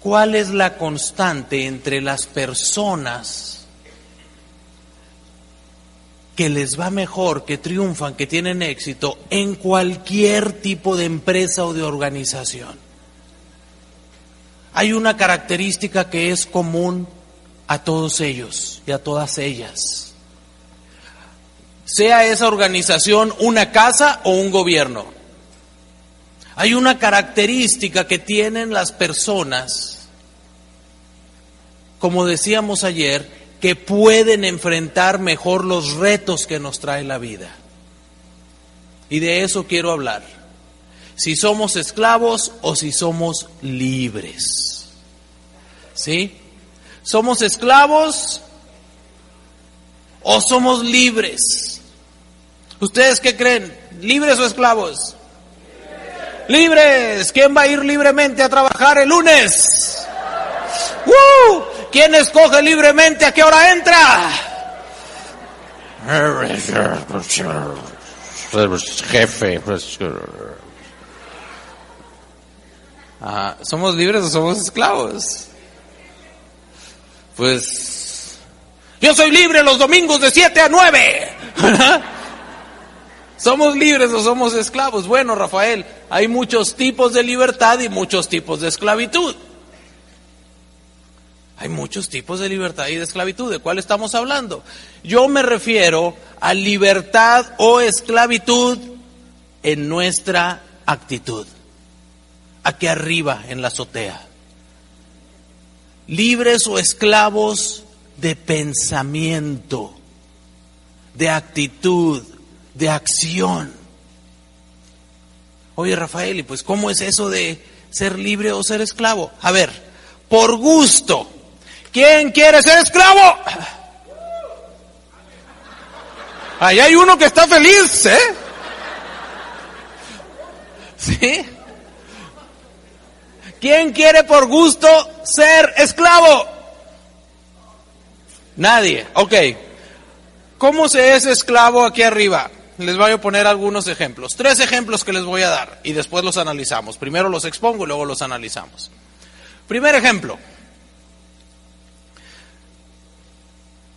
¿Cuál es la constante entre las personas que les va mejor, que triunfan, que tienen éxito en cualquier tipo de empresa o de organización? Hay una característica que es común a todos ellos y a todas ellas. Sea esa organización una casa o un gobierno. Hay una característica que tienen las personas, como decíamos ayer, que pueden enfrentar mejor los retos que nos trae la vida. Y de eso quiero hablar. Si somos esclavos o si somos libres. ¿Sí? ¿Somos esclavos o somos libres? ¿Ustedes qué creen? ¿Libres o esclavos? Libres. ¿Quién va a ir libremente a trabajar el lunes? ¡Uh! ¿Quién escoge libremente a qué hora entra? Jefe. Ah, ¿Somos libres o somos esclavos? Pues yo soy libre los domingos de 7 a 9. ¿Somos libres o somos esclavos? Bueno, Rafael, hay muchos tipos de libertad y muchos tipos de esclavitud. Hay muchos tipos de libertad y de esclavitud. ¿De cuál estamos hablando? Yo me refiero a libertad o esclavitud en nuestra actitud. Aquí arriba, en la azotea. Libres o esclavos de pensamiento, de actitud, de acción. Oye, Rafael, ¿y pues cómo es eso de ser libre o ser esclavo? A ver, por gusto. ¿Quién quiere ser esclavo? Ahí hay uno que está feliz, ¿eh? ¿Sí? ¿Quién quiere por gusto ser esclavo? Nadie. Ok. ¿Cómo se es esclavo aquí arriba? Les voy a poner algunos ejemplos. Tres ejemplos que les voy a dar y después los analizamos. Primero los expongo y luego los analizamos. Primer ejemplo.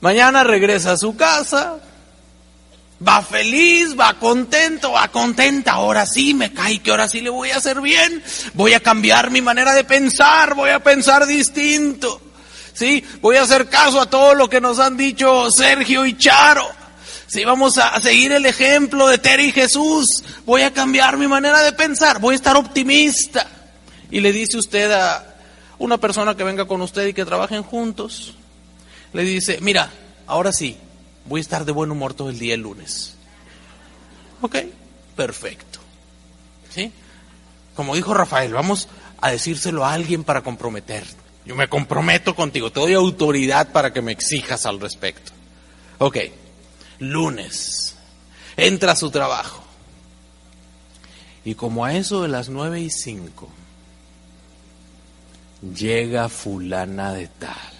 Mañana regresa a su casa, va feliz, va contento, va contenta, ahora sí me cae que ahora sí le voy a hacer bien, voy a cambiar mi manera de pensar, voy a pensar distinto, sí, voy a hacer caso a todo lo que nos han dicho Sergio y Charo, sí, vamos a seguir el ejemplo de Terry y Jesús, voy a cambiar mi manera de pensar, voy a estar optimista. Y le dice usted a una persona que venga con usted y que trabajen juntos, le dice, mira, ahora sí, voy a estar de buen humor todo el día el lunes. ¿Ok? Perfecto. ¿Sí? Como dijo Rafael, vamos a decírselo a alguien para comprometer. Yo me comprometo contigo, te doy autoridad para que me exijas al respecto. Ok, lunes, entra a su trabajo. Y como a eso de las nueve y cinco, llega fulana de tal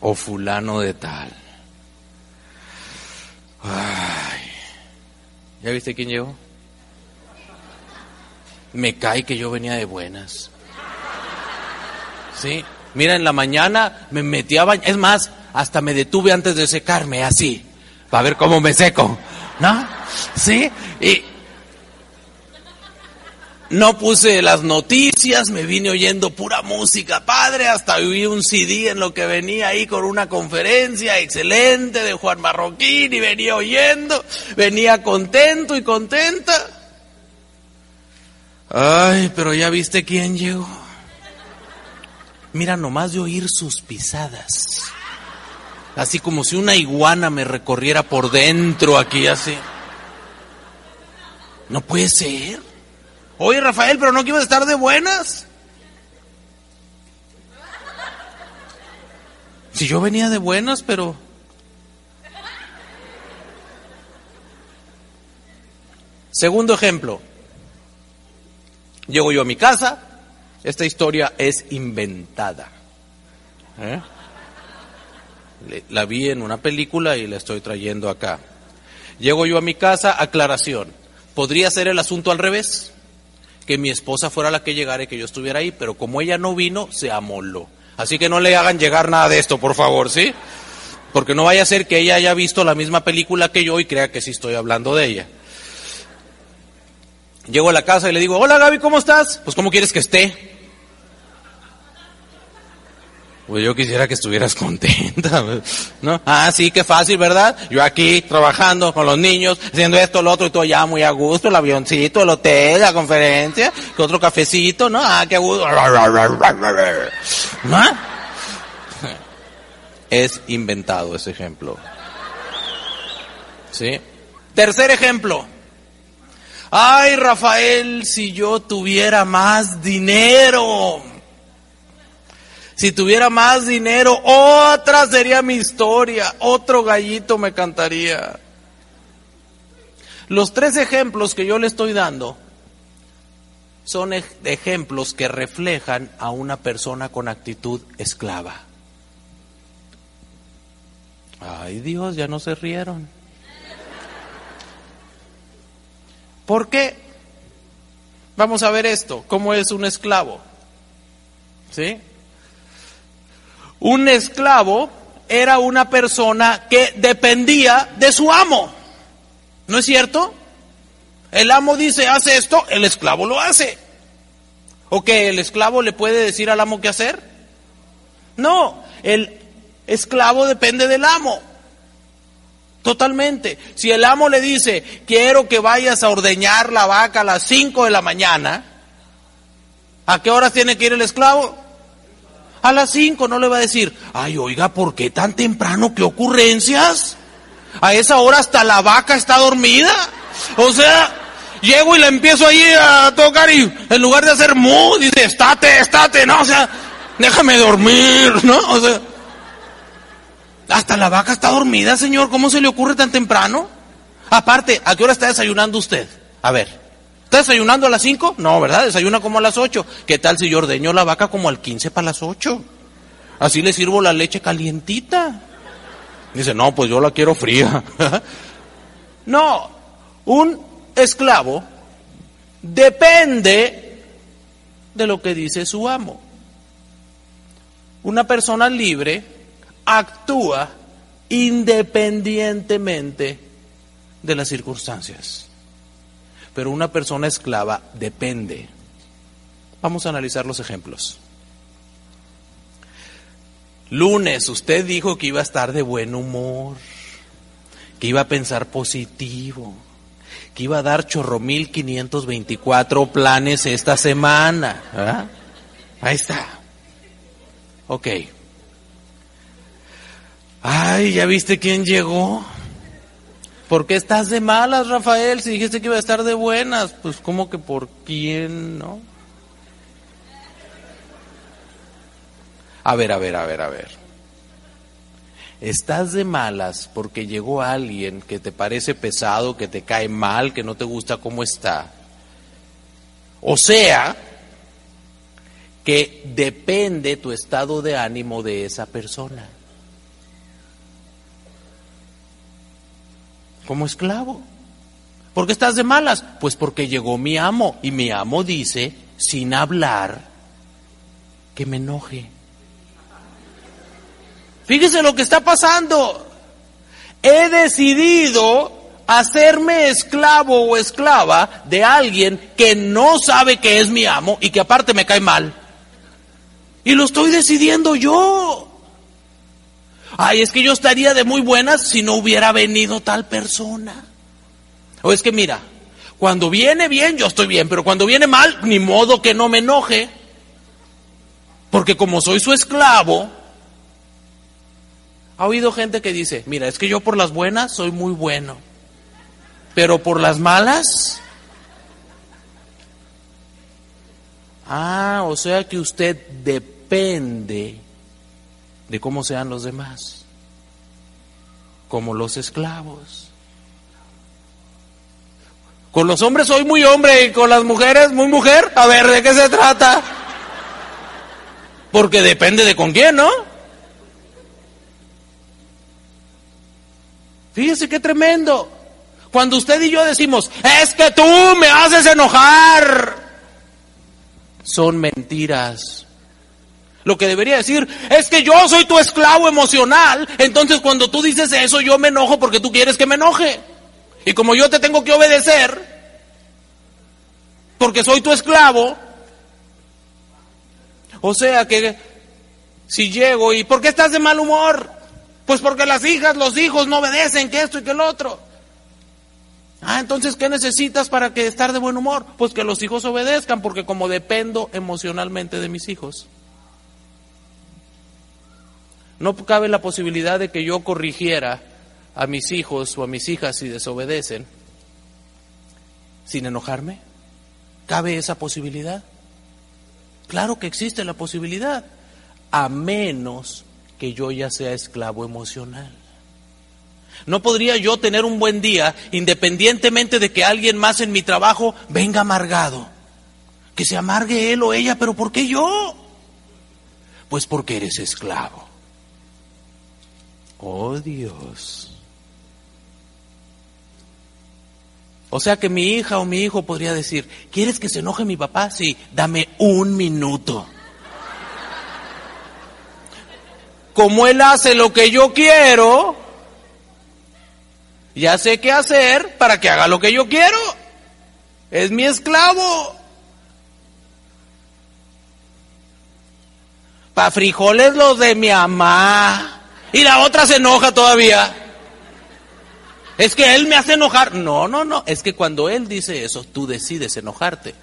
o fulano de tal. Ay, ¿ya viste quién llegó? Me cae que yo venía de buenas. Sí, mira, en la mañana me metí a bañar, es más, hasta me detuve antes de secarme, así, para ver cómo me seco, ¿no? Sí, y no puse las noticias, me vine oyendo pura música, padre, hasta oí un CD en lo que venía ahí con una conferencia excelente de Juan Marroquín y venía oyendo, venía contento y contenta. Ay, pero ya viste quién llegó. Mira, nomás de oír sus pisadas. Así como si una iguana me recorriera por dentro aquí así. No puede ser. Oye, Rafael, pero no quiero estar de buenas. Si yo venía de buenas, pero... Segundo ejemplo. Llego yo a mi casa. Esta historia es inventada. ¿Eh? La vi en una película y la estoy trayendo acá. Llego yo a mi casa, aclaración. ¿Podría ser el asunto al revés? que mi esposa fuera la que llegara y que yo estuviera ahí, pero como ella no vino, se amoló. Así que no le hagan llegar nada de esto, por favor, ¿sí? Porque no vaya a ser que ella haya visto la misma película que yo y crea que sí estoy hablando de ella. Llego a la casa y le digo, hola Gaby, ¿cómo estás? Pues ¿cómo quieres que esté? Pues yo quisiera que estuvieras contenta, ¿no? Ah, sí, qué fácil, ¿verdad? Yo aquí trabajando con los niños, haciendo esto, lo otro y todo ya muy a gusto, el avioncito, el hotel, la conferencia, que otro cafecito, ¿no? Ah, qué gusto. ¿No? Es inventado ese ejemplo. ¿Sí? Tercer ejemplo. Ay, Rafael, si yo tuviera más dinero. Si tuviera más dinero, otra sería mi historia, otro gallito me cantaría. Los tres ejemplos que yo le estoy dando son ejemplos que reflejan a una persona con actitud esclava. Ay Dios, ya no se rieron. ¿Por qué? Vamos a ver esto, cómo es un esclavo. ¿Sí? Un esclavo era una persona que dependía de su amo. ¿No es cierto? El amo dice, hace esto, el esclavo lo hace. ¿O que el esclavo le puede decir al amo qué hacer? No, el esclavo depende del amo. Totalmente. Si el amo le dice, quiero que vayas a ordeñar la vaca a las 5 de la mañana, ¿a qué horas tiene que ir el esclavo? A las 5 no le va a decir, ay, oiga, ¿por qué tan temprano? ¿Qué ocurrencias? A esa hora hasta la vaca está dormida. O sea, llego y le empiezo ahí a tocar y en lugar de hacer mu, dice, estate, estate, no, o sea, déjame dormir, ¿no? O sea, hasta la vaca está dormida, señor, ¿cómo se le ocurre tan temprano? Aparte, ¿a qué hora está desayunando usted? A ver. ¿Está desayunando a las 5? No, ¿verdad? Desayuna como a las 8. ¿Qué tal si yo ordeño la vaca como al 15 para las 8? Así le sirvo la leche calientita. Dice, no, pues yo la quiero fría. no, un esclavo depende de lo que dice su amo. Una persona libre actúa independientemente de las circunstancias pero una persona esclava depende. Vamos a analizar los ejemplos. Lunes, usted dijo que iba a estar de buen humor, que iba a pensar positivo, que iba a dar chorro mil quinientos veinticuatro planes esta semana. Ahí está. Ok. Ay, ¿ya viste quién llegó? ¿Por qué estás de malas, Rafael? Si dijiste que iba a estar de buenas, pues ¿cómo que por quién, no? A ver, a ver, a ver, a ver. Estás de malas porque llegó alguien que te parece pesado, que te cae mal, que no te gusta cómo está. O sea, que depende tu estado de ánimo de esa persona. Como esclavo. ¿Por qué estás de malas? Pues porque llegó mi amo y mi amo dice, sin hablar, que me enoje. Fíjese lo que está pasando. He decidido hacerme esclavo o esclava de alguien que no sabe que es mi amo y que aparte me cae mal. Y lo estoy decidiendo yo. Ay, es que yo estaría de muy buenas si no hubiera venido tal persona. O es que mira, cuando viene bien yo estoy bien, pero cuando viene mal, ni modo que no me enoje. Porque como soy su esclavo, ha oído gente que dice, mira, es que yo por las buenas soy muy bueno, pero por las malas... Ah, o sea que usted depende de cómo sean los demás, como los esclavos. Con los hombres soy muy hombre y con las mujeres muy mujer. A ver, ¿de qué se trata? Porque depende de con quién, ¿no? Fíjese qué tremendo. Cuando usted y yo decimos, es que tú me haces enojar. Son mentiras. Lo que debería decir es que yo soy tu esclavo emocional, entonces cuando tú dices eso yo me enojo porque tú quieres que me enoje. Y como yo te tengo que obedecer, porque soy tu esclavo, o sea que si llego y ¿por qué estás de mal humor? Pues porque las hijas, los hijos no obedecen, que esto y que el otro. Ah, entonces, ¿qué necesitas para que estar de buen humor? Pues que los hijos obedezcan, porque como dependo emocionalmente de mis hijos. No cabe la posibilidad de que yo corrigiera a mis hijos o a mis hijas si desobedecen sin enojarme. ¿Cabe esa posibilidad? Claro que existe la posibilidad, a menos que yo ya sea esclavo emocional. No podría yo tener un buen día independientemente de que alguien más en mi trabajo venga amargado. Que se amargue él o ella, pero ¿por qué yo? Pues porque eres esclavo. Oh Dios. O sea que mi hija o mi hijo podría decir, ¿quieres que se enoje mi papá? Sí, dame un minuto. Como él hace lo que yo quiero, ya sé qué hacer para que haga lo que yo quiero. Es mi esclavo. Pa' frijoles los de mi mamá. Y la otra se enoja todavía. Es que él me hace enojar. No, no, no. Es que cuando él dice eso, tú decides enojarte.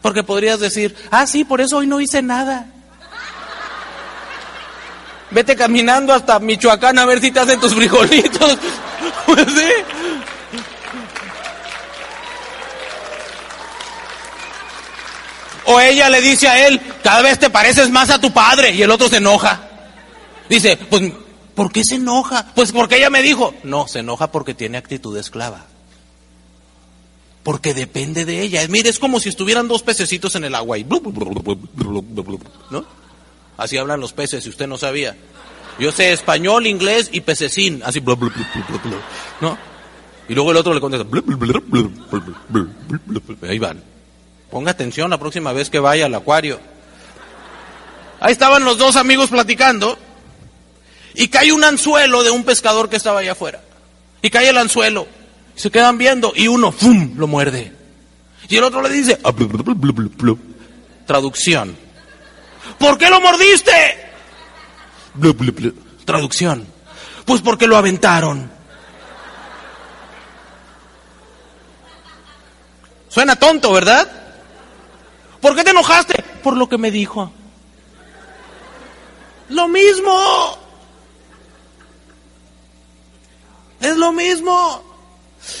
Porque podrías decir, ah, sí, por eso hoy no hice nada. Vete caminando hasta Michoacán a ver si te hacen tus frijolitos. Pues sí. O ella le dice a él, cada vez te pareces más a tu padre. Y el otro se enoja. Dice, pues, ¿por qué se enoja? Pues porque ella me dijo. No, se enoja porque tiene actitud de esclava. Porque depende de ella. Mire, es como si estuvieran dos pececitos en el agua y... ¿No? Así hablan los peces, si usted no sabía. Yo sé español, inglés y pececín, así, ¿no? Y luego el otro le contesta, ahí van. Ponga atención la próxima vez que vaya al acuario. Ahí estaban los dos amigos platicando y cae un anzuelo de un pescador que estaba allá afuera. Y cae el anzuelo. Se quedan viendo y uno, ¡fum!, lo muerde. Y el otro le dice, traducción. ¿Por qué lo mordiste? Traducción. Pues porque lo aventaron. Suena tonto, ¿verdad? ¿Por qué te enojaste? Por lo que me dijo. Lo mismo. Es lo mismo.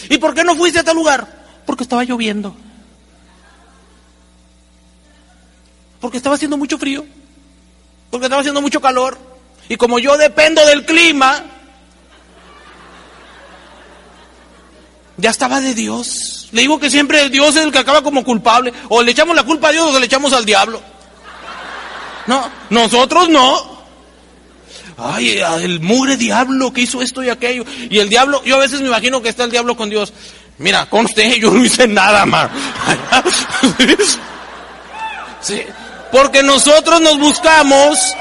¿Y por qué no fuiste a tal lugar? Porque estaba lloviendo. Porque estaba haciendo mucho frío. Porque estaba haciendo mucho calor. Y como yo dependo del clima, ya estaba de Dios. Le digo que siempre Dios es el que acaba como culpable. O le echamos la culpa a Dios o le echamos al diablo. No, nosotros no. Ay, el mugre diablo que hizo esto y aquello. Y el diablo, yo a veces me imagino que está el diablo con Dios. Mira, conste, yo no hice nada más. sí, porque nosotros nos buscamos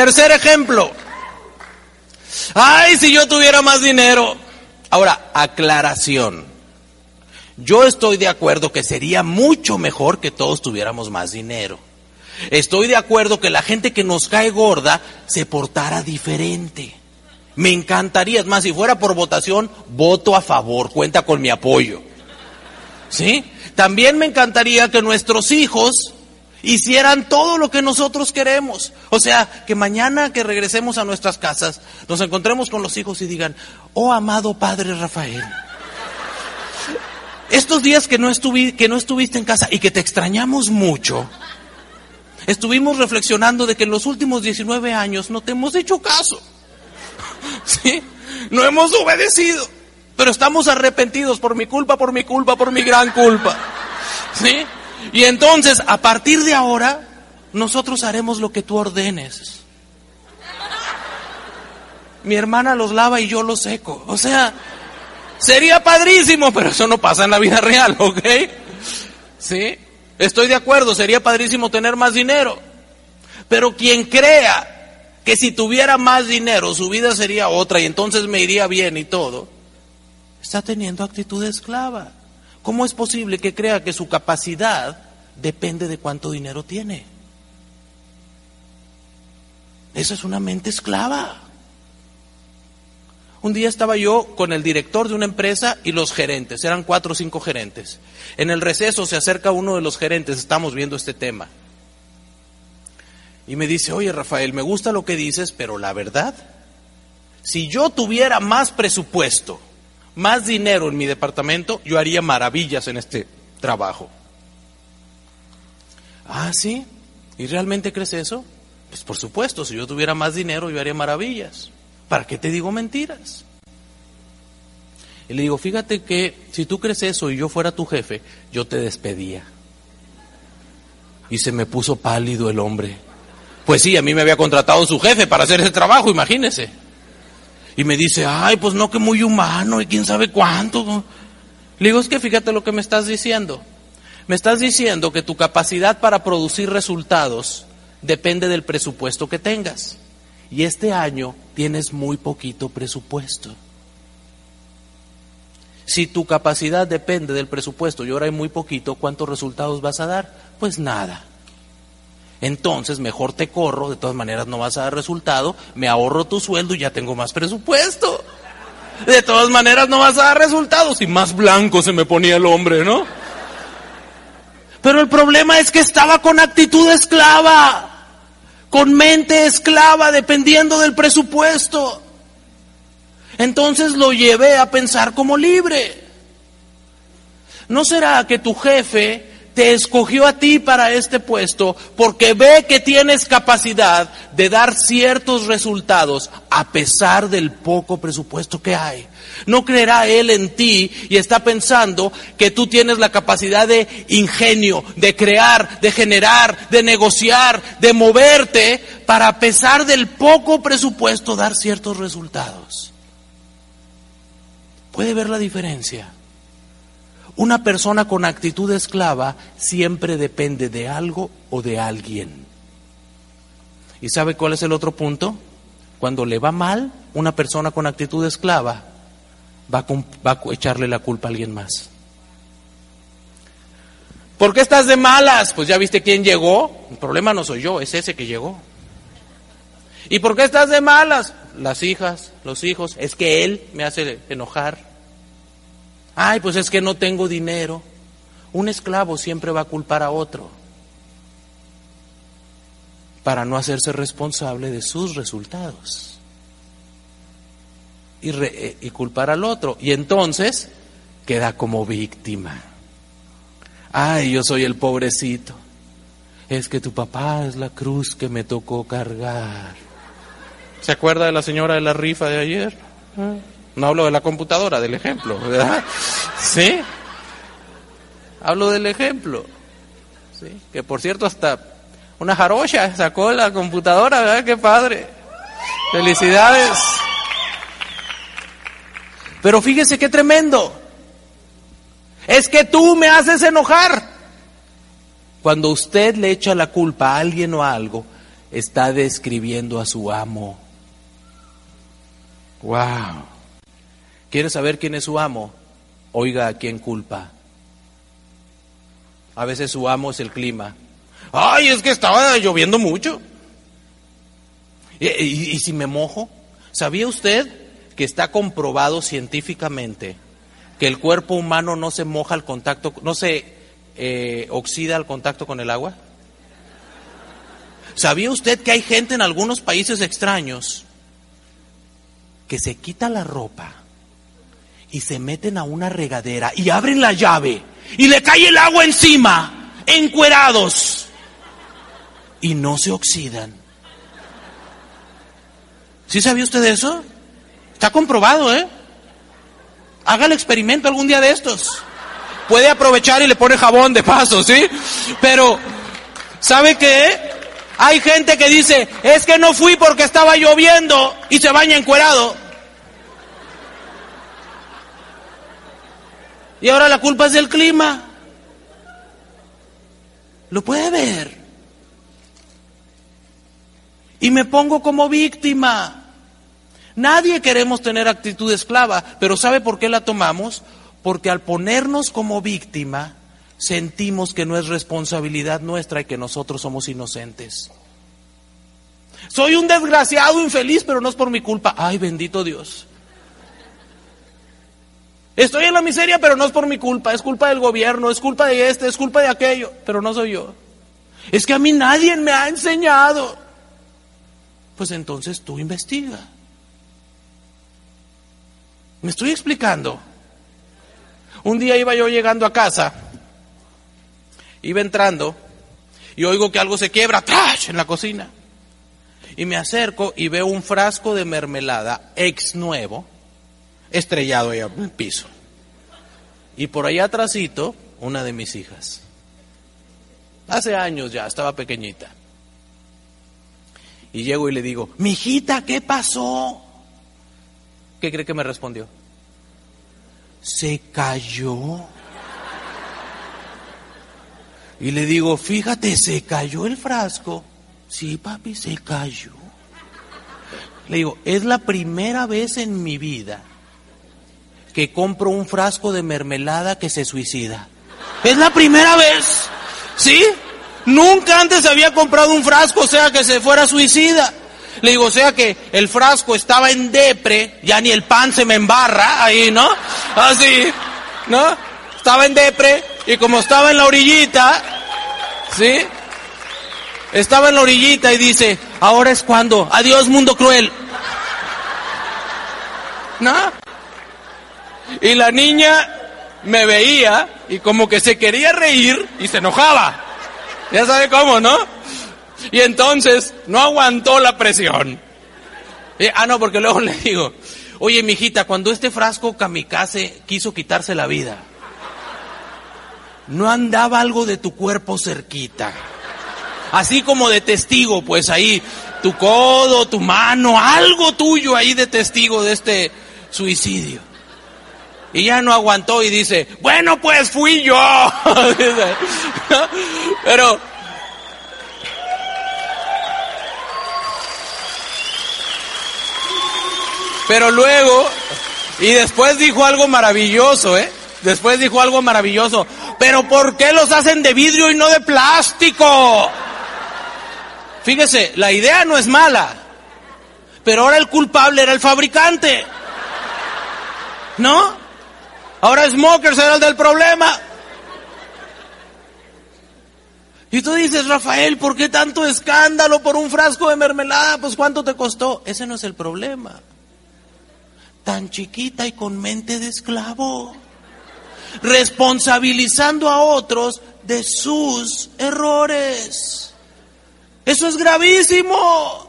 Tercer ejemplo. Ay, si yo tuviera más dinero. Ahora, aclaración. Yo estoy de acuerdo que sería mucho mejor que todos tuviéramos más dinero. Estoy de acuerdo que la gente que nos cae gorda se portara diferente. Me encantaría, es más, si fuera por votación, voto a favor, cuenta con mi apoyo. ¿Sí? También me encantaría que nuestros hijos hicieran todo lo que nosotros queremos. O sea, que mañana que regresemos a nuestras casas, nos encontremos con los hijos y digan, oh amado Padre Rafael, estos días que no, estuviste en casa y que te extrañamos mucho, estuvimos reflexionando de que en los últimos 19 años no te hemos hecho caso. ¿Sí? No hemos obedecido, pero estamos arrepentidos por mi culpa, por mi culpa, por mi gran culpa. ¿Sí? Y entonces, a partir de ahora, nosotros haremos lo que tú ordenes. mi hermana los lava y yo los seco. O sea, sería padrísimo, pero eso no pasa en la vida real, ¿ok? Sí, estoy de acuerdo, sería padrísimo tener más dinero. Pero quien crea que si tuviera más dinero su vida sería otra y entonces me iría bien y todo, está teniendo actitud de esclava. ¿Cómo es posible que crea que su capacidad depende de cuánto dinero tiene? Eso es una mente esclava. Un día estaba yo con el director de una empresa y los gerentes, eran cuatro o cinco gerentes. En el receso se acerca uno de los gerentes, estamos viendo este tema. Y me dice, oye Rafael, me gusta lo que dices, pero la verdad, si yo tuviera más presupuesto, más dinero en mi departamento, yo haría maravillas en este trabajo. Ah, sí. ¿Y realmente crees eso? Pues por supuesto, si yo tuviera más dinero, yo haría maravillas. ¿Para qué te digo mentiras? Y le digo, fíjate que si tú crees eso y yo fuera tu jefe, yo te despedía. Y se me puso pálido el hombre. Pues sí, a mí me había contratado su jefe para hacer ese trabajo, imagínese. Y me dice, ay, pues no que muy humano y quién sabe cuánto. Le digo, es que fíjate lo que me estás diciendo. Me estás diciendo que tu capacidad para producir resultados depende del presupuesto que tengas. Y este año tienes muy poquito presupuesto. Si tu capacidad depende del presupuesto y ahora hay muy poquito, ¿cuántos resultados vas a dar? Pues nada. Entonces mejor te corro, de todas maneras no vas a dar resultado, me ahorro tu sueldo y ya tengo más presupuesto. De todas maneras no vas a dar resultados y más blanco se me ponía el hombre, ¿no? Pero el problema es que estaba con actitud esclava con mente esclava dependiendo del presupuesto. Entonces lo llevé a pensar como libre. ¿No será que tu jefe te escogió a ti para este puesto porque ve que tienes capacidad de dar ciertos resultados a pesar del poco presupuesto que hay. No creerá él en ti y está pensando que tú tienes la capacidad de ingenio, de crear, de generar, de negociar, de moverte para a pesar del poco presupuesto dar ciertos resultados. ¿Puede ver la diferencia? Una persona con actitud esclava siempre depende de algo o de alguien. ¿Y sabe cuál es el otro punto? Cuando le va mal, una persona con actitud esclava va a, echarle la culpa a alguien más. ¿Por qué estás de malas? Pues ya viste quién llegó. El problema no soy yo, es ese que llegó. ¿Y por qué estás de malas? Las hijas, los hijos. Es que él me hace enojar. Ay, pues es que no tengo dinero. Un esclavo siempre va a culpar a otro para no hacerse responsable de sus resultados y, eh, y, culpar al otro. Y entonces queda como víctima. Ay, yo soy el pobrecito. Es que tu papá es la cruz que me tocó cargar. ¿Se acuerda de la señora de la rifa de ayer? ¿Ah? No hablo de la computadora, del ejemplo, ¿verdad? ¿Sí? Hablo del ejemplo. ¿Sí? Que por cierto hasta una jarocha sacó la computadora, ¿verdad? Qué padre. Felicidades. Pero fíjese qué tremendo. Es que tú me haces enojar. Cuando usted le echa la culpa a alguien o a algo, está describiendo a su amo. Wow. ¿Quiere saber quién es su amo? Oiga a quién culpa. A veces su amo es el clima. Ay, es que estaba lloviendo mucho. ¿Y, si me mojo? ¿Sabía usted que está comprobado científicamente que el cuerpo humano no se moja al contacto, no se eh, oxida al contacto con el agua? ¿Sabía usted que hay gente en algunos países extraños que se quita la ropa y se meten a una regadera y abren la llave y le cae el agua encima, encuerados, y no se oxidan. ¿Sí sabía usted eso? Está comprobado, ¿eh? Haga el experimento algún día de estos. Puede aprovechar y le pone jabón de paso, ¿sí? Pero, ¿sabe qué? Hay gente que dice, es que no fui porque estaba lloviendo y se baña encuerado. Y ahora la culpa es del clima. Lo puede ver. Y me pongo como víctima. Nadie queremos tener actitud esclava, pero ¿sabe por qué la tomamos? Porque al ponernos como víctima, sentimos que no es responsabilidad nuestra y que nosotros somos inocentes. Soy un desgraciado infeliz, pero no es por mi culpa. Ay, bendito Dios. Estoy en la miseria, pero no es por mi culpa, es culpa del gobierno, es culpa de este, es culpa de aquello, pero no soy yo. Es que a mí nadie me ha enseñado. Pues entonces tú investiga. ¿Me estoy explicando? Un día iba yo llegando a casa, iba entrando y oigo que algo se quiebra, ¡trash! en la cocina. Y me acerco y veo un frasco de mermelada ex nuevo, estrellado ahí en el piso. Y por allá atrásito, una de mis hijas. Hace años ya, estaba pequeñita. Y llego y le digo, mijita, ¿qué pasó? ¿Qué cree que me respondió? Se cayó. Y le digo, fíjate, se cayó el frasco. Sí, papi, se cayó. Le digo, es la primera vez en mi vida que compro un frasco de mermelada que se suicida. Es la primera vez. ¿Sí? Nunca antes había comprado un frasco, o sea, que se fuera suicida. Le digo, o sea que el frasco estaba en depre, ya ni el pan se me embarra ahí, ¿no? Así, ¿no? Estaba en depre y como estaba en la orillita, ¿sí? Estaba en la orillita y dice, ahora es cuando, adiós mundo cruel. ¿No? Y la niña me veía y como que se quería reír y se enojaba. Ya sabe cómo, ¿no? Y entonces no aguantó la presión. ah, no, porque luego le digo, oye, mijita, cuando este frasco kamikaze quiso quitarse la vida, no andaba algo de tu cuerpo cerquita. Así como de testigo, pues ahí, tu codo, tu mano, algo tuyo ahí de testigo de este suicidio. Y ya no aguantó y dice, bueno, pues fui yo. Pero... Pero luego, y después dijo algo maravilloso, ¿eh? Después dijo algo maravilloso. Pero ¿por qué los hacen de vidrio y no de plástico? Fíjese, la idea no es mala. Pero ahora el culpable era el fabricante. ¿No? Ahora Smokers era el del problema. Y tú dices, Rafael, ¿por qué tanto escándalo por un frasco de mermelada? Pues ¿cuánto te costó? Ese no es el problema. Tan chiquita y con mente de esclavo. Responsabilizando a otros de sus errores. Eso es gravísimo.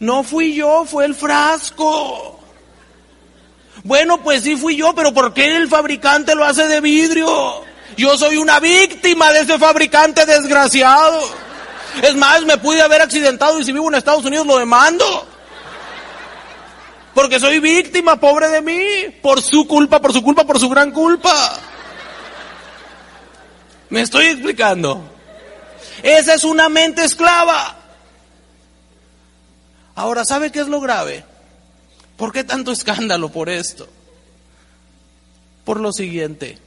No fui yo, fue el frasco. Bueno, pues sí fui yo, pero ¿por qué el fabricante lo hace de vidrio? Yo soy una víctima de ese fabricante desgraciado. Es más, me pude haber accidentado y si vivo en Estados Unidos lo demando. Porque soy víctima, pobre de mí, por su culpa, por su culpa, por su gran culpa. ¿Me estoy explicando? Esa es una mente esclava. Ahora, ¿sabe qué es lo grave? ¿Por qué tanto escándalo por esto? Por lo siguiente,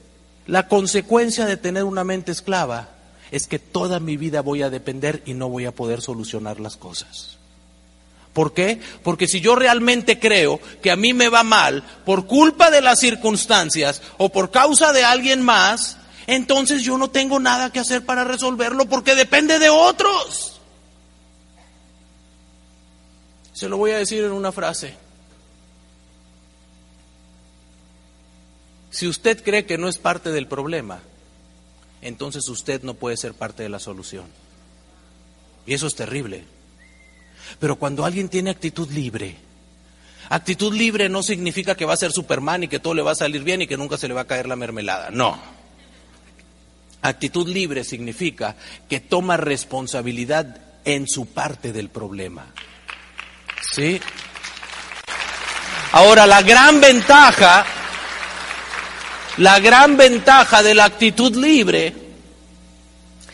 la consecuencia de tener una mente esclava es que toda mi vida voy a depender y no voy a poder solucionar las cosas. ¿Por qué? Porque si yo realmente creo que a mí me va mal por culpa de las circunstancias o por causa de alguien más, entonces yo no tengo nada que hacer para resolverlo porque depende de otros. Se lo voy a decir en una frase. Si usted cree que no es parte del problema, entonces usted no puede ser parte de la solución. Y eso es terrible. Pero cuando alguien tiene actitud libre, actitud libre no significa que va a ser Superman y que todo le va a salir bien y que nunca se le va a caer la mermelada. No. Actitud libre significa que toma responsabilidad en su parte del problema. ¿Sí? Ahora, la gran ventaja, la gran ventaja de la actitud libre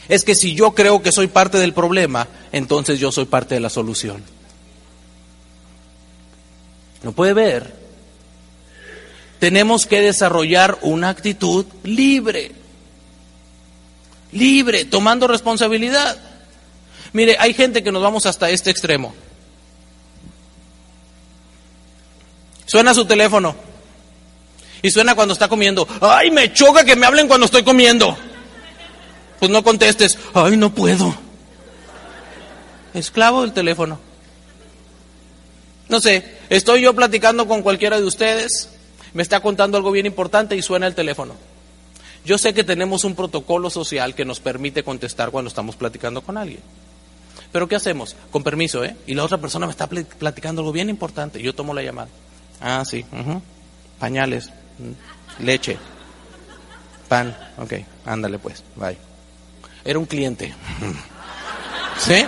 es que si yo creo que soy parte del problema, entonces yo soy parte de la solución. ¿No puede ver? Tenemos que desarrollar una actitud libre. Libre, tomando responsabilidad. Mire, hay gente que nos vamos hasta este extremo. Suena su teléfono. Y suena cuando está comiendo. Ay, me choca que me hablen cuando estoy comiendo. Pues no contestes. Ay, no puedo. Esclavo del teléfono. No sé, estoy yo platicando con cualquiera de ustedes, me está contando algo bien importante y suena el teléfono. Yo sé que tenemos un protocolo social que nos permite contestar cuando estamos platicando con alguien. Pero ¿qué hacemos? Con permiso, ¿eh? Y la otra persona me está platicando algo bien importante. Yo tomo la llamada. Ah, sí. Pañales. Mm, leche. Pan. Ok. Ándale pues. Bye. Era un cliente. ¿Sí?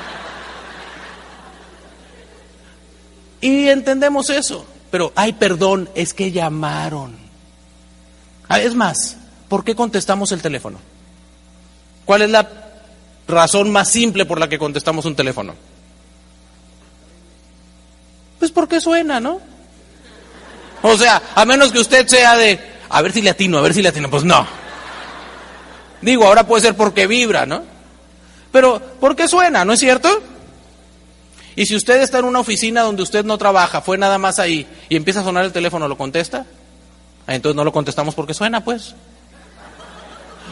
Y entendemos eso. Pero, ay, perdón, es que llamaron. Ah, es más, ¿por qué contestamos el teléfono? ¿Cuál es la razón más simple por la que contestamos un teléfono? Pues porque suena, ¿no? O sea, a menos que usted sea de, a ver si le atino, a ver si le atino, pues no. Digo, ahora puede ser porque vibra, ¿no? Pero, ¿por qué suena? ¿No es cierto? Y si usted está en una oficina donde usted no trabaja, fue nada más ahí, y empieza a sonar el teléfono, ¿lo contesta? Ah, entonces no lo contestamos porque suena, pues.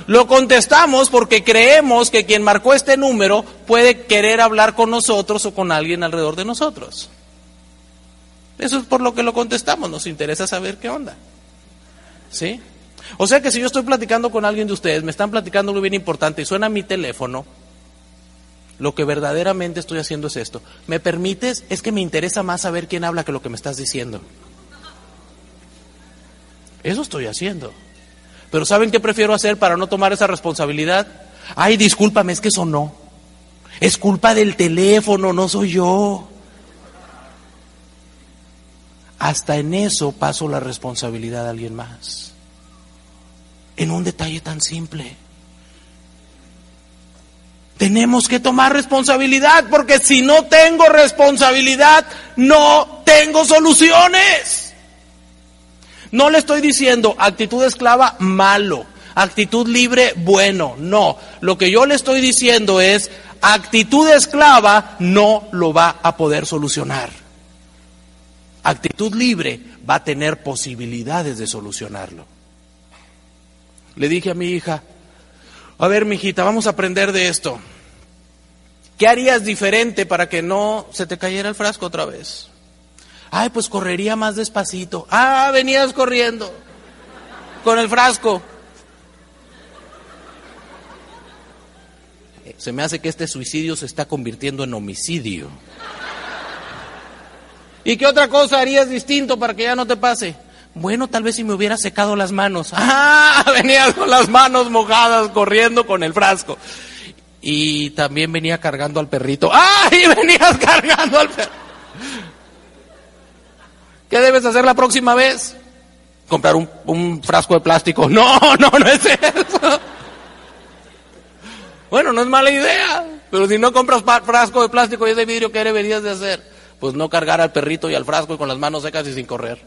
Lo contestamos porque creemos que quien marcó este número puede querer hablar con nosotros o con alguien alrededor de nosotros. Eso es por lo que lo contestamos, nos interesa saber qué onda. ¿Sí? O sea que si yo estoy platicando con alguien de ustedes, me están platicando algo bien importante y suena mi teléfono, lo que verdaderamente estoy haciendo es esto. ¿Me permites? Es que me interesa más saber quién habla que lo que me estás diciendo. Eso estoy haciendo. Pero ¿saben qué prefiero hacer para no tomar esa responsabilidad? Ay, discúlpame, es que eso no. Es culpa del teléfono, no soy yo. Hasta en eso paso la responsabilidad a alguien más. En un detalle tan simple. Tenemos que tomar responsabilidad porque si no tengo responsabilidad, no tengo soluciones. No le estoy diciendo actitud esclava malo, actitud libre bueno, no. Lo que yo le estoy diciendo es actitud esclava no lo va a poder solucionar. Actitud libre va a tener posibilidades de solucionarlo. Le dije a mi hija, a ver, mijita, vamos a aprender de esto. ¿Qué harías diferente para que no se te cayera el frasco otra vez? Ay, pues correría más despacito. Ah, venías corriendo con el frasco. Se me hace que este suicidio se está convirtiendo en homicidio. ¿Y qué otra cosa harías distinto para que ya no te pase? Bueno, tal vez si me hubiera secado las manos. Ah, venías con las manos mojadas corriendo con el frasco. Y también venía cargando al perrito. ¡Ay! Venías cargando al perro. ¿Qué debes hacer la próxima vez? Comprar un, un frasco de plástico. No, no, no es eso. Bueno, no es mala idea. Pero si no compras frasco de plástico y es de vidrio, ¿qué deberías de hacer? Pues no cargar al perrito y al frasco y con las manos secas y sin correr.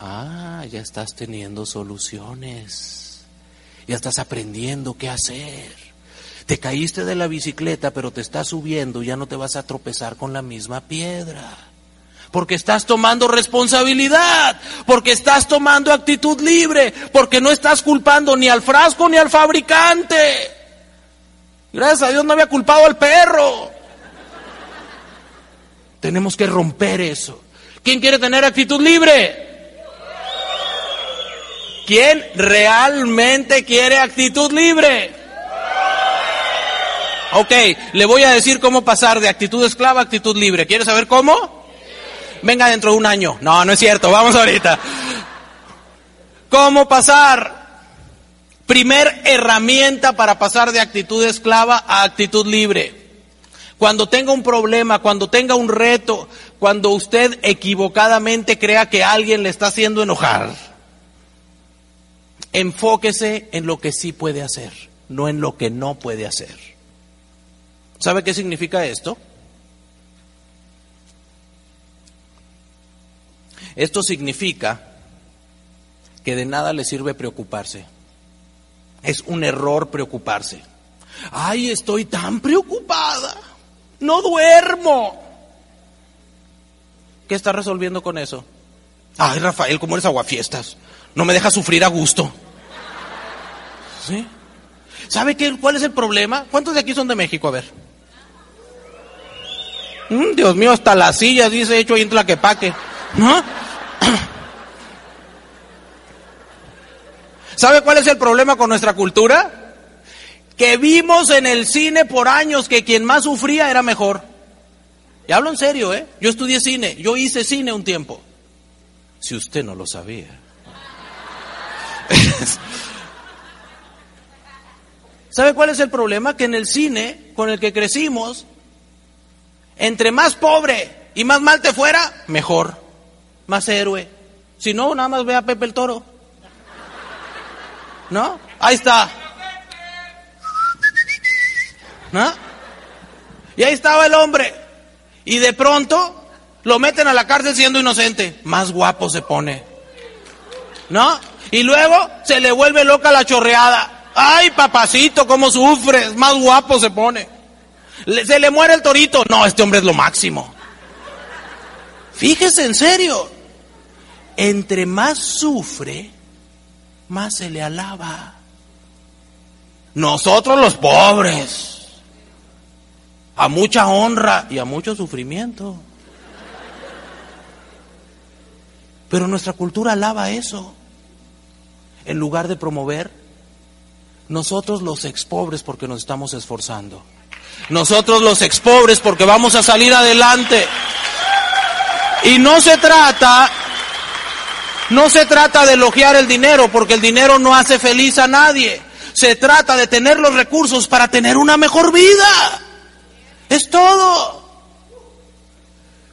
Ah, ya estás teniendo soluciones. Ya estás aprendiendo qué hacer. Te caíste de la bicicleta, pero te estás subiendo, ya no te vas a tropezar con la misma piedra. Porque estás tomando responsabilidad, porque estás tomando actitud libre, porque no estás culpando ni al frasco ni al fabricante. Gracias a Dios no había culpado al perro. Tenemos que romper eso. ¿Quién quiere tener actitud libre? ¿Quién realmente quiere actitud libre? Ok, le voy a decir cómo pasar de actitud esclava a actitud libre. ¿Quiere saber cómo? Venga dentro de un año. No, no es cierto, vamos ahorita. ¿Cómo pasar? Primer herramienta para pasar de actitud esclava a actitud libre. Cuando tenga un problema, cuando tenga un reto, cuando usted equivocadamente crea que alguien le está haciendo enojar, enfóquese en lo que sí puede hacer, no en lo que no puede hacer. ¿Sabe qué significa esto? Esto significa que de nada le sirve preocuparse. Es un error preocuparse. Ay, estoy tan preocupada. No duermo. ¿Qué está resolviendo con eso? Ay, Rafael, ¿cómo eres aguafiestas? No me deja sufrir a gusto. ¿Sí? ¿Sabe qué, cuál es el problema? ¿Cuántos de aquí son de México? A ver. Mm, Dios mío, hasta las sillas dice hecho ahí en Tlaquepaque. ¿No? ¿Sabe cuál es el problema con nuestra cultura? Que vimos en el cine por años que quien más sufría era mejor. Y hablo en serio, ¿eh? Yo estudié cine, yo hice cine un tiempo. Si usted no lo sabía. ¿Sabe cuál es el problema? Que en el cine con el que crecimos, entre más pobre y más mal te fuera, mejor, más héroe. Si no, nada más ve a Pepe el Toro. ¿No? Ahí está. ¿No? Y ahí estaba el hombre. Y de pronto lo meten a la cárcel siendo inocente. Más guapo se pone. ¿No? Y luego se le vuelve loca la chorreada. Ay, papacito, cómo sufres. Más guapo se pone. se le muere el torito. No, este hombre es lo máximo. Fíjese, en serio. Entre más sufre, más se le alaba. Nosotros los pobres, a mucha honra y a mucho sufrimiento. Pero nuestra cultura alaba eso. En lugar de promover, nosotros los expobres porque nos estamos esforzando. Nosotros los expobres porque vamos a salir adelante. Y no se trata no se trata de elogiar el dinero, porque el dinero no hace feliz a nadie. Se trata de tener los recursos para tener una mejor vida. Es todo.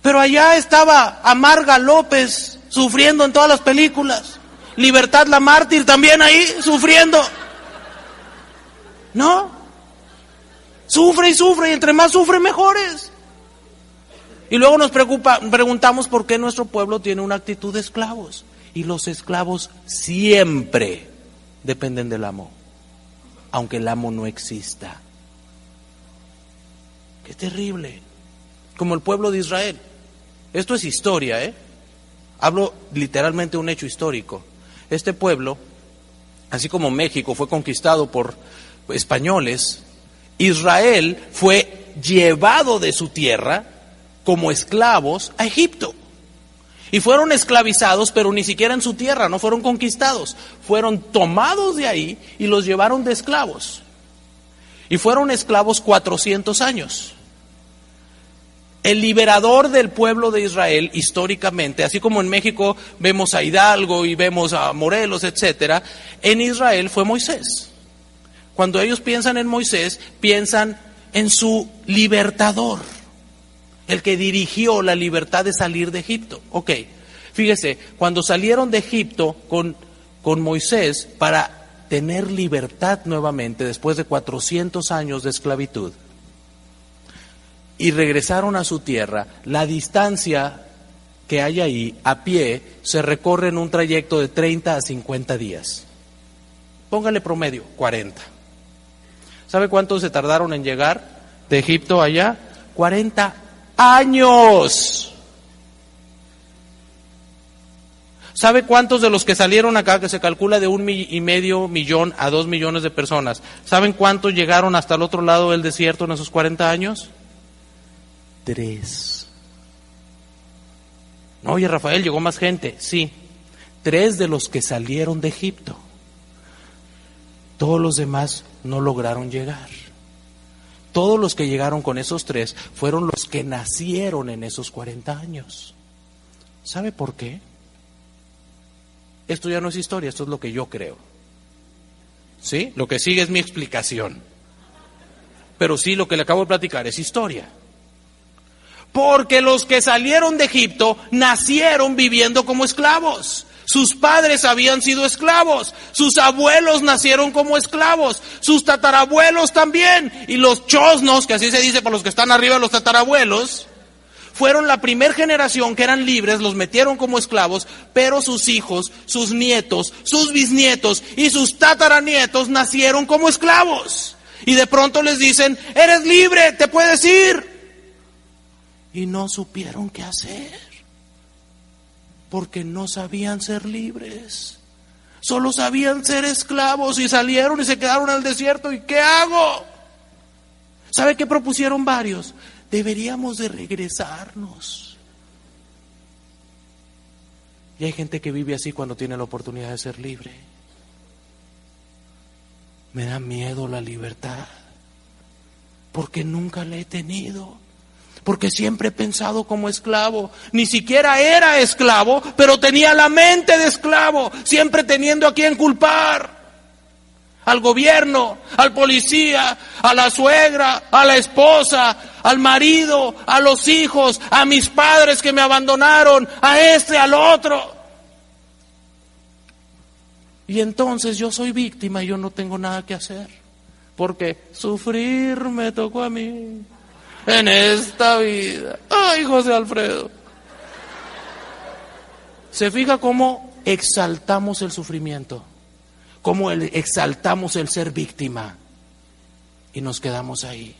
Pero allá estaba Amarga López sufriendo en todas las películas. Libertad la mártir también ahí sufriendo. ¿No? Sufre y sufre y entre más sufre mejores. Y luego nos preocupa, preguntamos por qué nuestro pueblo tiene una actitud de esclavos. Y los esclavos siempre dependen del amo, aunque el amo no exista. Qué terrible. Como el pueblo de Israel. Esto es historia, ¿eh? Hablo literalmente un hecho histórico. Este pueblo, así como México fue conquistado por españoles, Israel fue llevado de su tierra como esclavos a Egipto. Y fueron esclavizados, pero ni siquiera en su tierra, no fueron conquistados. Fueron tomados de ahí y los llevaron de esclavos. Y fueron esclavos 400 años. El liberador del pueblo de Israel, históricamente, así como en México vemos a Hidalgo y vemos a Morelos, etcétera, en Israel fue Moisés. Cuando ellos piensan en Moisés, piensan en su libertador el que dirigió la libertad de salir de Egipto. Ok, fíjese, cuando salieron de Egipto con, con Moisés para tener libertad nuevamente después de 400 años de esclavitud y regresaron a su tierra, la distancia que hay ahí a pie se recorre en un trayecto de 30 a 50 días. Póngale promedio, 40. ¿Sabe cuánto se tardaron en llegar de Egipto allá? 40 años. ¿Sabe cuántos de los que salieron acá, que se calcula de un y medio millón a dos millones de personas, ¿saben cuántos llegaron hasta el otro lado del desierto en esos 40 años? Tres. No, oye, Rafael, llegó más gente. Sí, tres de los que salieron de Egipto. Todos los demás no lograron llegar. Todos los que llegaron con esos tres fueron los que nacieron en esos 40 años. ¿Sabe por qué? Esto ya no es historia, esto es lo que yo creo. ¿Sí? Lo que sigue es mi explicación. Pero sí, lo que le acabo de platicar es historia. Porque los que salieron de Egipto nacieron viviendo como esclavos. Sus padres habían sido esclavos, sus abuelos nacieron como esclavos, sus tatarabuelos también, y los chosnos, que así se dice por los que están arriba, los tatarabuelos, fueron la primera generación que eran libres, los metieron como esclavos, pero sus hijos, sus nietos, sus bisnietos y sus tataranietos nacieron como esclavos. Y de pronto les dicen, eres libre, te puedes ir. Y no supieron qué hacer porque no sabían ser libres. Solo sabían ser esclavos y salieron y se quedaron el desierto. ¿Y qué hago? ¿Sabe qué propusieron varios? Deberíamos de regresarnos. Y hay gente que vive así cuando tiene la oportunidad de ser libre. Me da miedo la libertad, porque nunca la he tenido porque siempre he pensado como esclavo. Ni siquiera era esclavo, pero tenía la mente de esclavo, siempre teniendo a quien culpar. Al gobierno, al policía, a la suegra, a la esposa, al marido, a los hijos, a mis padres que me abandonaron, a este, al otro. Y entonces yo soy víctima y yo no tengo nada que hacer. Porque sufrir me tocó a mí en esta vida. Ay, José Alfredo. Se fija cómo exaltamos el sufrimiento, cómo exaltamos el ser víctima y nos quedamos ahí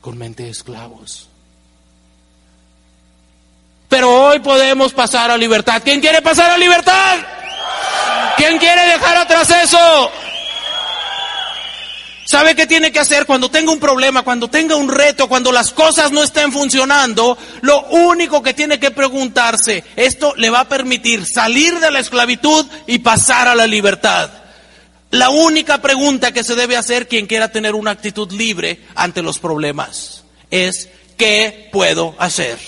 con mente de esclavos. Pero hoy podemos pasar a libertad. ¿Quién quiere pasar a libertad? ¿Quién quiere dejar atrás eso? ¿Sabe qué tiene que hacer cuando tenga un problema, cuando tenga un reto, cuando las cosas no estén funcionando? Lo único que tiene que preguntarse, esto le va a permitir salir de la esclavitud y pasar a la libertad. La única pregunta que se debe hacer quien quiera tener una actitud libre ante los problemas es, ¿qué puedo hacer?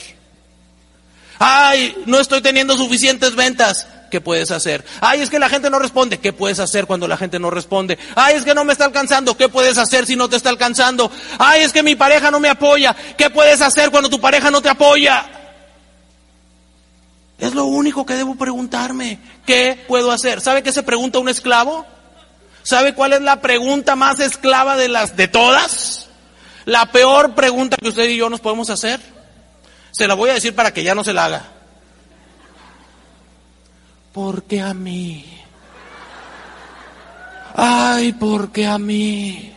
Ay, no estoy teniendo suficientes ventas. ¿Qué puedes hacer? Ay, es que la gente no responde, ¿qué puedes hacer cuando la gente no responde? Ay, es que no me está alcanzando, ¿qué puedes hacer si no te está alcanzando? Ay, es que mi pareja no me apoya, ¿qué puedes hacer cuando tu pareja no te apoya? Es lo único que debo preguntarme, ¿qué puedo hacer? ¿Sabe qué se pregunta un esclavo? ¿Sabe cuál es la pregunta más esclava de las de todas? La peor pregunta que usted y yo nos podemos hacer. Se la voy a decir para que ya no se la haga. ¿Por qué a mí? Ay, ¿por qué a mí?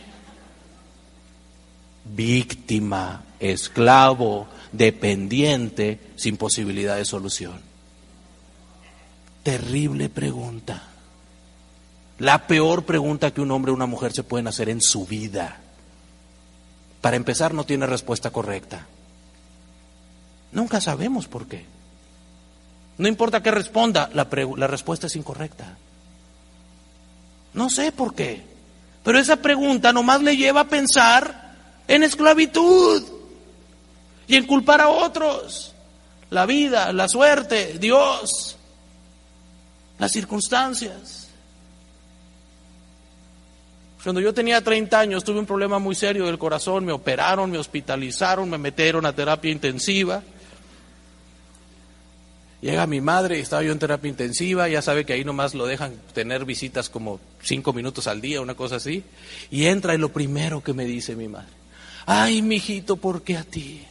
Víctima, esclavo, dependiente, sin posibilidad de solución. Terrible pregunta. La peor pregunta que un hombre o una mujer se pueden hacer en su vida. Para empezar, no tiene respuesta correcta. Nunca sabemos por qué. No importa qué responda, la, la respuesta es incorrecta. No sé por qué. Pero esa pregunta nomás le lleva a pensar en esclavitud y en culpar a otros. La vida, la suerte, Dios, las circunstancias. Cuando yo tenía 30 años tuve un problema muy serio del corazón, me operaron, me hospitalizaron, me metieron a terapia intensiva. Llega mi madre, estaba yo en terapia intensiva, ya sabe que ahí nomás lo dejan tener visitas como cinco minutos al día, una cosa así. Y entra y lo primero que me dice mi madre, ay, mijito, ¿por qué a ti?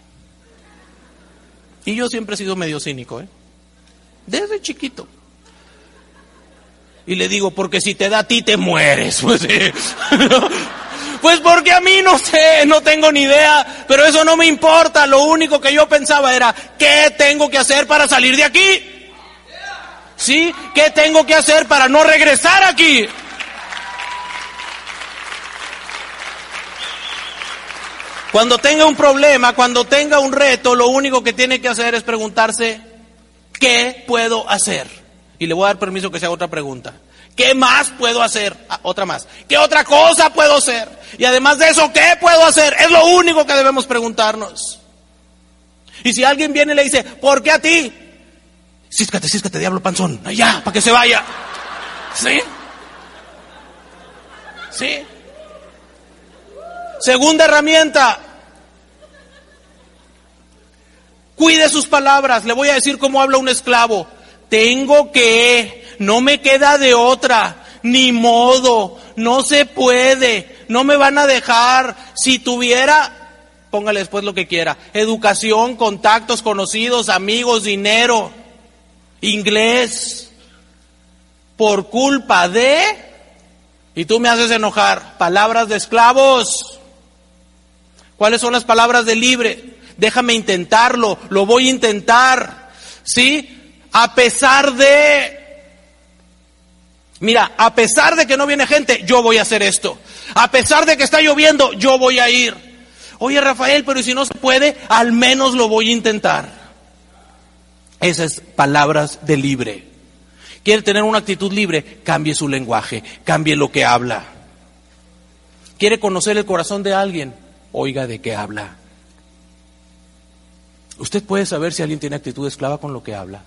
Y yo siempre he sido medio cínico, ¿eh? Desde chiquito. Y le digo, porque si te da a ti te mueres. Pues, Pues porque a mí no sé, no tengo ni idea, pero eso no me importa. Lo único que yo pensaba era, ¿qué tengo que hacer para salir de aquí? ¿Sí? ¿Qué tengo que hacer para no regresar aquí? Cuando tenga un problema, cuando tenga un reto, lo único que tiene que hacer es preguntarse, ¿qué puedo hacer? Y le voy a dar permiso que sea otra pregunta. ¿Qué más puedo hacer? Ah, otra más. ¿Qué otra cosa puedo hacer? Y además de eso, ¿qué puedo hacer? Es lo único que debemos preguntarnos. Y si alguien viene y le dice, ¿por qué a ti? Císcate, císcate, diablo panzón. Allá, para que se vaya. ¿Sí? ¿Sí? Segunda herramienta. Cuide sus palabras. Le voy a decir cómo habla un esclavo. Tengo que, no me queda de otra, ni modo, no se puede, no me van a dejar. Si tuviera, póngale después lo que quiera, educación, contactos, conocidos, amigos, dinero, inglés, por culpa de, y tú me haces enojar, palabras de esclavos. ¿Cuáles son las palabras de libre? Déjame intentarlo, lo voy a intentar. ¿Sí? A pesar de... Mira, a pesar de que no viene gente, yo voy a hacer esto. A pesar de que está lloviendo, yo voy a ir. Oye, Rafael, pero si no se puede, al menos lo voy a intentar. Esas palabras de libre. Quiere tener una actitud libre, cambie su lenguaje, cambie lo que habla. Quiere conocer el corazón de alguien, oiga de qué habla. Usted puede saber si alguien tiene actitud esclava con lo que habla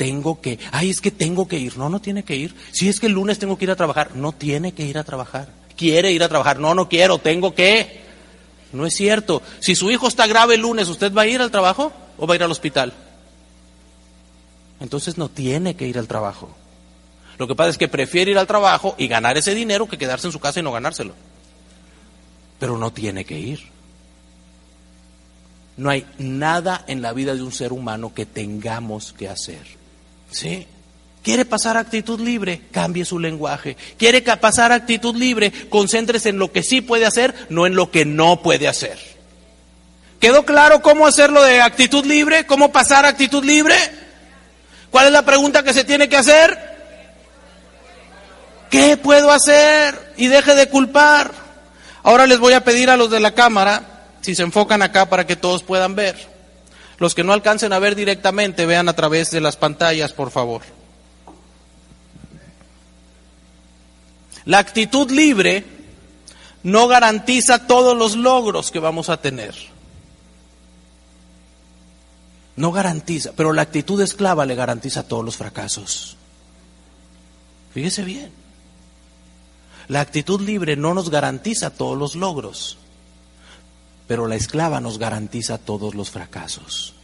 tengo que, ay, es que tengo que ir. No, no tiene que ir. Si es que el lunes tengo que ir a trabajar, no tiene que ir a trabajar. Quiere ir a trabajar. No, no quiero, tengo que. No es cierto. Si su hijo está grave el lunes, ¿usted va a ir al trabajo o va a ir al hospital? Entonces no tiene que ir al trabajo. Lo que pasa es que prefiere ir al trabajo y ganar ese dinero que quedarse en su casa y no ganárselo. Pero no tiene que ir. No hay nada en la vida de un ser humano que tengamos que hacer. ¿Sí? ¿Quiere pasar actitud libre? Cambie su lenguaje. ¿Quiere pasar actitud libre? Concéntrese en lo que sí puede hacer, no en lo que no puede hacer. ¿Quedó claro cómo hacerlo de actitud libre? ¿Cómo pasar actitud libre? ¿Cuál es la pregunta que se tiene que hacer? ¿Qué puedo hacer? Y deje de culpar. Ahora les voy a pedir a los de la cámara, si se enfocan acá para que todos puedan ver. Los que no alcancen a ver directamente, vean a través de las pantallas, por favor. La actitud libre no garantiza todos los logros que vamos a tener. No garantiza, pero la actitud esclava le garantiza todos los fracasos. Fíjese bien. La actitud libre no nos garantiza todos los logros pero la esclava nos garantiza todos los fracasos.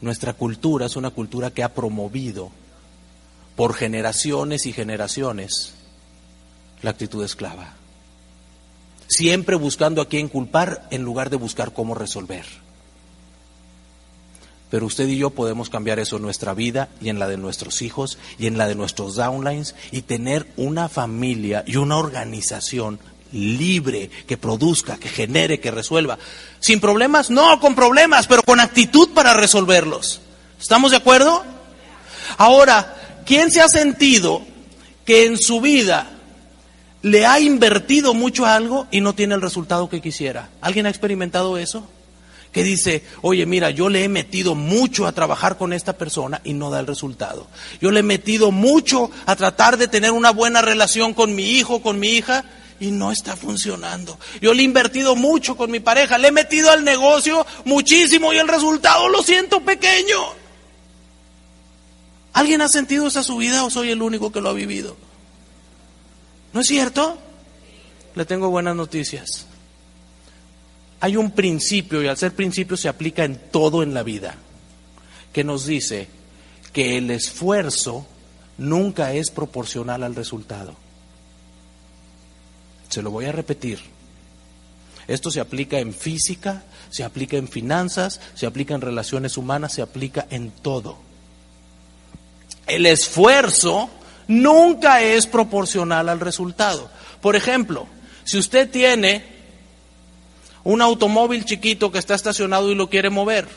Nuestra cultura es una cultura que ha promovido por generaciones y generaciones la actitud esclava. Siempre buscando a quién culpar en lugar de buscar cómo resolver. Pero usted y yo podemos cambiar eso en nuestra vida y en la de nuestros hijos y en la de nuestros downlines y tener una familia y una organización libre, que produzca, que genere, que resuelva. ¿Sin problemas? No, con problemas, pero con actitud para resolverlos. ¿Estamos de acuerdo? Ahora, ¿quién se ha sentido que en su vida le ha invertido mucho algo y no tiene el resultado que quisiera? ¿Alguien ha experimentado eso? que dice, oye, mira, yo le he metido mucho a trabajar con esta persona y no da el resultado. Yo le he metido mucho a tratar de tener una buena relación con mi hijo, con mi hija, y no está funcionando. Yo le he invertido mucho con mi pareja, le he metido al negocio muchísimo y el resultado lo siento pequeño. ¿Alguien ha sentido esa subida o soy el único que lo ha vivido? ¿No es cierto? Le tengo buenas noticias. Hay un principio, y al ser principio se aplica en todo en la vida, que nos dice que el esfuerzo nunca es proporcional al resultado. Se lo voy a repetir. Esto se aplica en física, se aplica en finanzas, se aplica en relaciones humanas, se aplica en todo. El esfuerzo nunca es proporcional al resultado. Por ejemplo, si usted tiene un automóvil chiquito que está estacionado y lo quiere mover,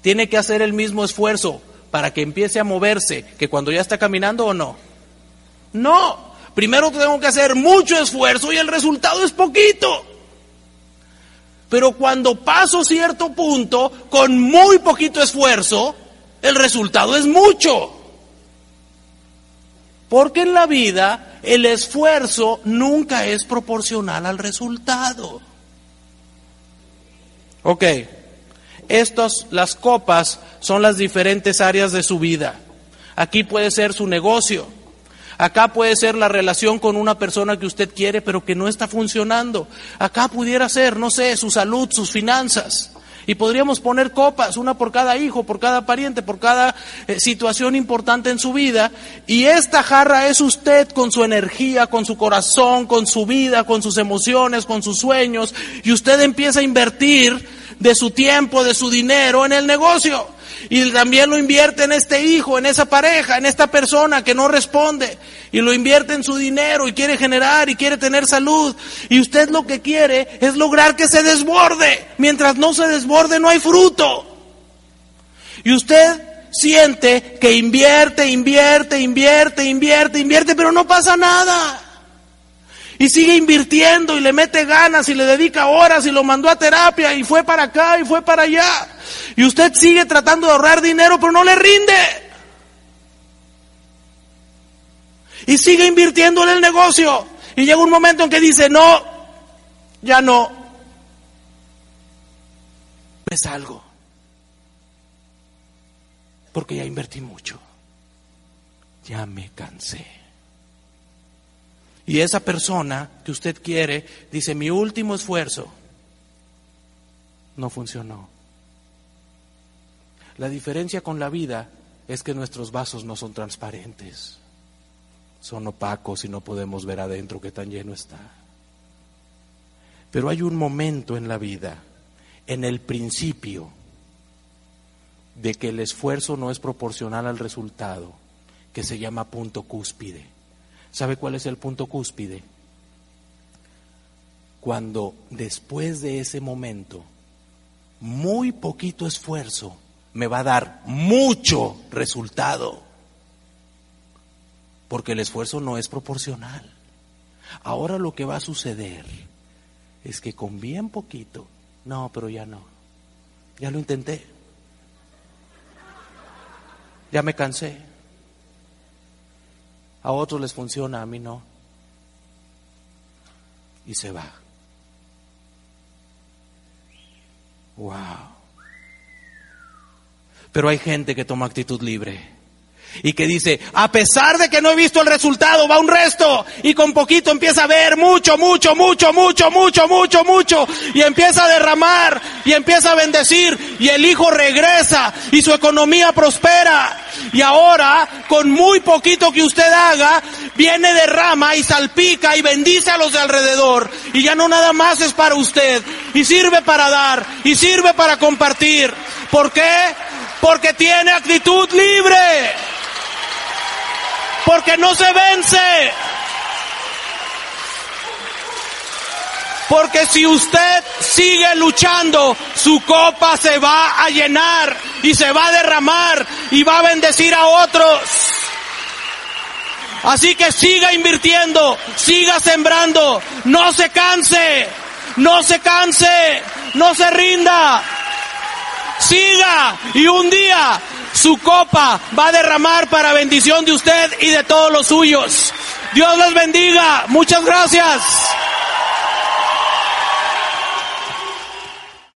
tiene que hacer el mismo esfuerzo para que empiece a moverse que cuando ya está caminando o no. No, Primero tengo que hacer mucho esfuerzo y el resultado es poquito. Pero cuando paso cierto punto, con muy poquito esfuerzo, el resultado es mucho. Porque en la vida el esfuerzo nunca es proporcional al resultado. Ok, estas, las copas, son las diferentes áreas de su vida. Aquí puede ser su negocio. Acá puede ser la relación con una persona que usted quiere pero que no está funcionando. Acá pudiera ser, no sé, su salud, sus finanzas. Y podríamos poner copas, una por cada hijo, por cada pariente, por cada eh, situación importante en su vida. Y esta jarra es usted con su energía, con su corazón, con su vida, con sus emociones, con sus sueños. Y usted empieza a invertir de su tiempo, de su dinero en el negocio. Y también lo invierte en este hijo, en esa pareja, en esta persona que no responde. Y lo invierte en su dinero y quiere generar y quiere tener salud. Y usted lo que quiere es lograr que se desborde. Mientras no se desborde no hay fruto. Y usted siente que invierte, invierte, invierte, invierte, invierte, pero no pasa nada. Y sigue invirtiendo y le mete ganas y le dedica horas y lo mandó a terapia y fue para acá y fue para allá. Y usted sigue tratando de ahorrar dinero, pero no le rinde. Y sigue invirtiendo en el negocio. Y llega un momento en que dice, no, ya no. Es algo. Porque ya invertí mucho. Ya me cansé. Y esa persona que usted quiere dice, mi último esfuerzo no funcionó. La diferencia con la vida es que nuestros vasos no son transparentes, son opacos y no podemos ver adentro qué tan lleno está. Pero hay un momento en la vida, en el principio, de que el esfuerzo no es proporcional al resultado, que se llama punto cúspide. ¿Sabe cuál es el punto cúspide? Cuando después de ese momento, muy poquito esfuerzo me va a dar mucho resultado. Porque el esfuerzo no es proporcional. Ahora lo que va a suceder es que con bien poquito, no, pero ya no. Ya lo intenté. Ya me cansé. A otros les funciona, a mí no. Y se va. Wow. Pero hay gente que toma actitud libre y que dice, a pesar de que no he visto el resultado, va un resto y con poquito empieza a ver mucho, mucho, mucho, mucho, mucho, mucho, mucho y empieza a derramar y empieza a bendecir y el hijo regresa y su economía prospera y ahora con muy poquito que usted haga, viene derrama y salpica y bendice a los de alrededor y ya no nada más es para usted y sirve para dar y sirve para compartir. ¿Por qué? Porque tiene actitud libre. Porque no se vence. Porque si usted sigue luchando, su copa se va a llenar y se va a derramar y va a bendecir a otros. Así que siga invirtiendo, siga sembrando, no se canse, no se canse, no se rinda siga y un día su copa va a derramar para bendición de usted y de todos los suyos. Dios les bendiga. Muchas gracias.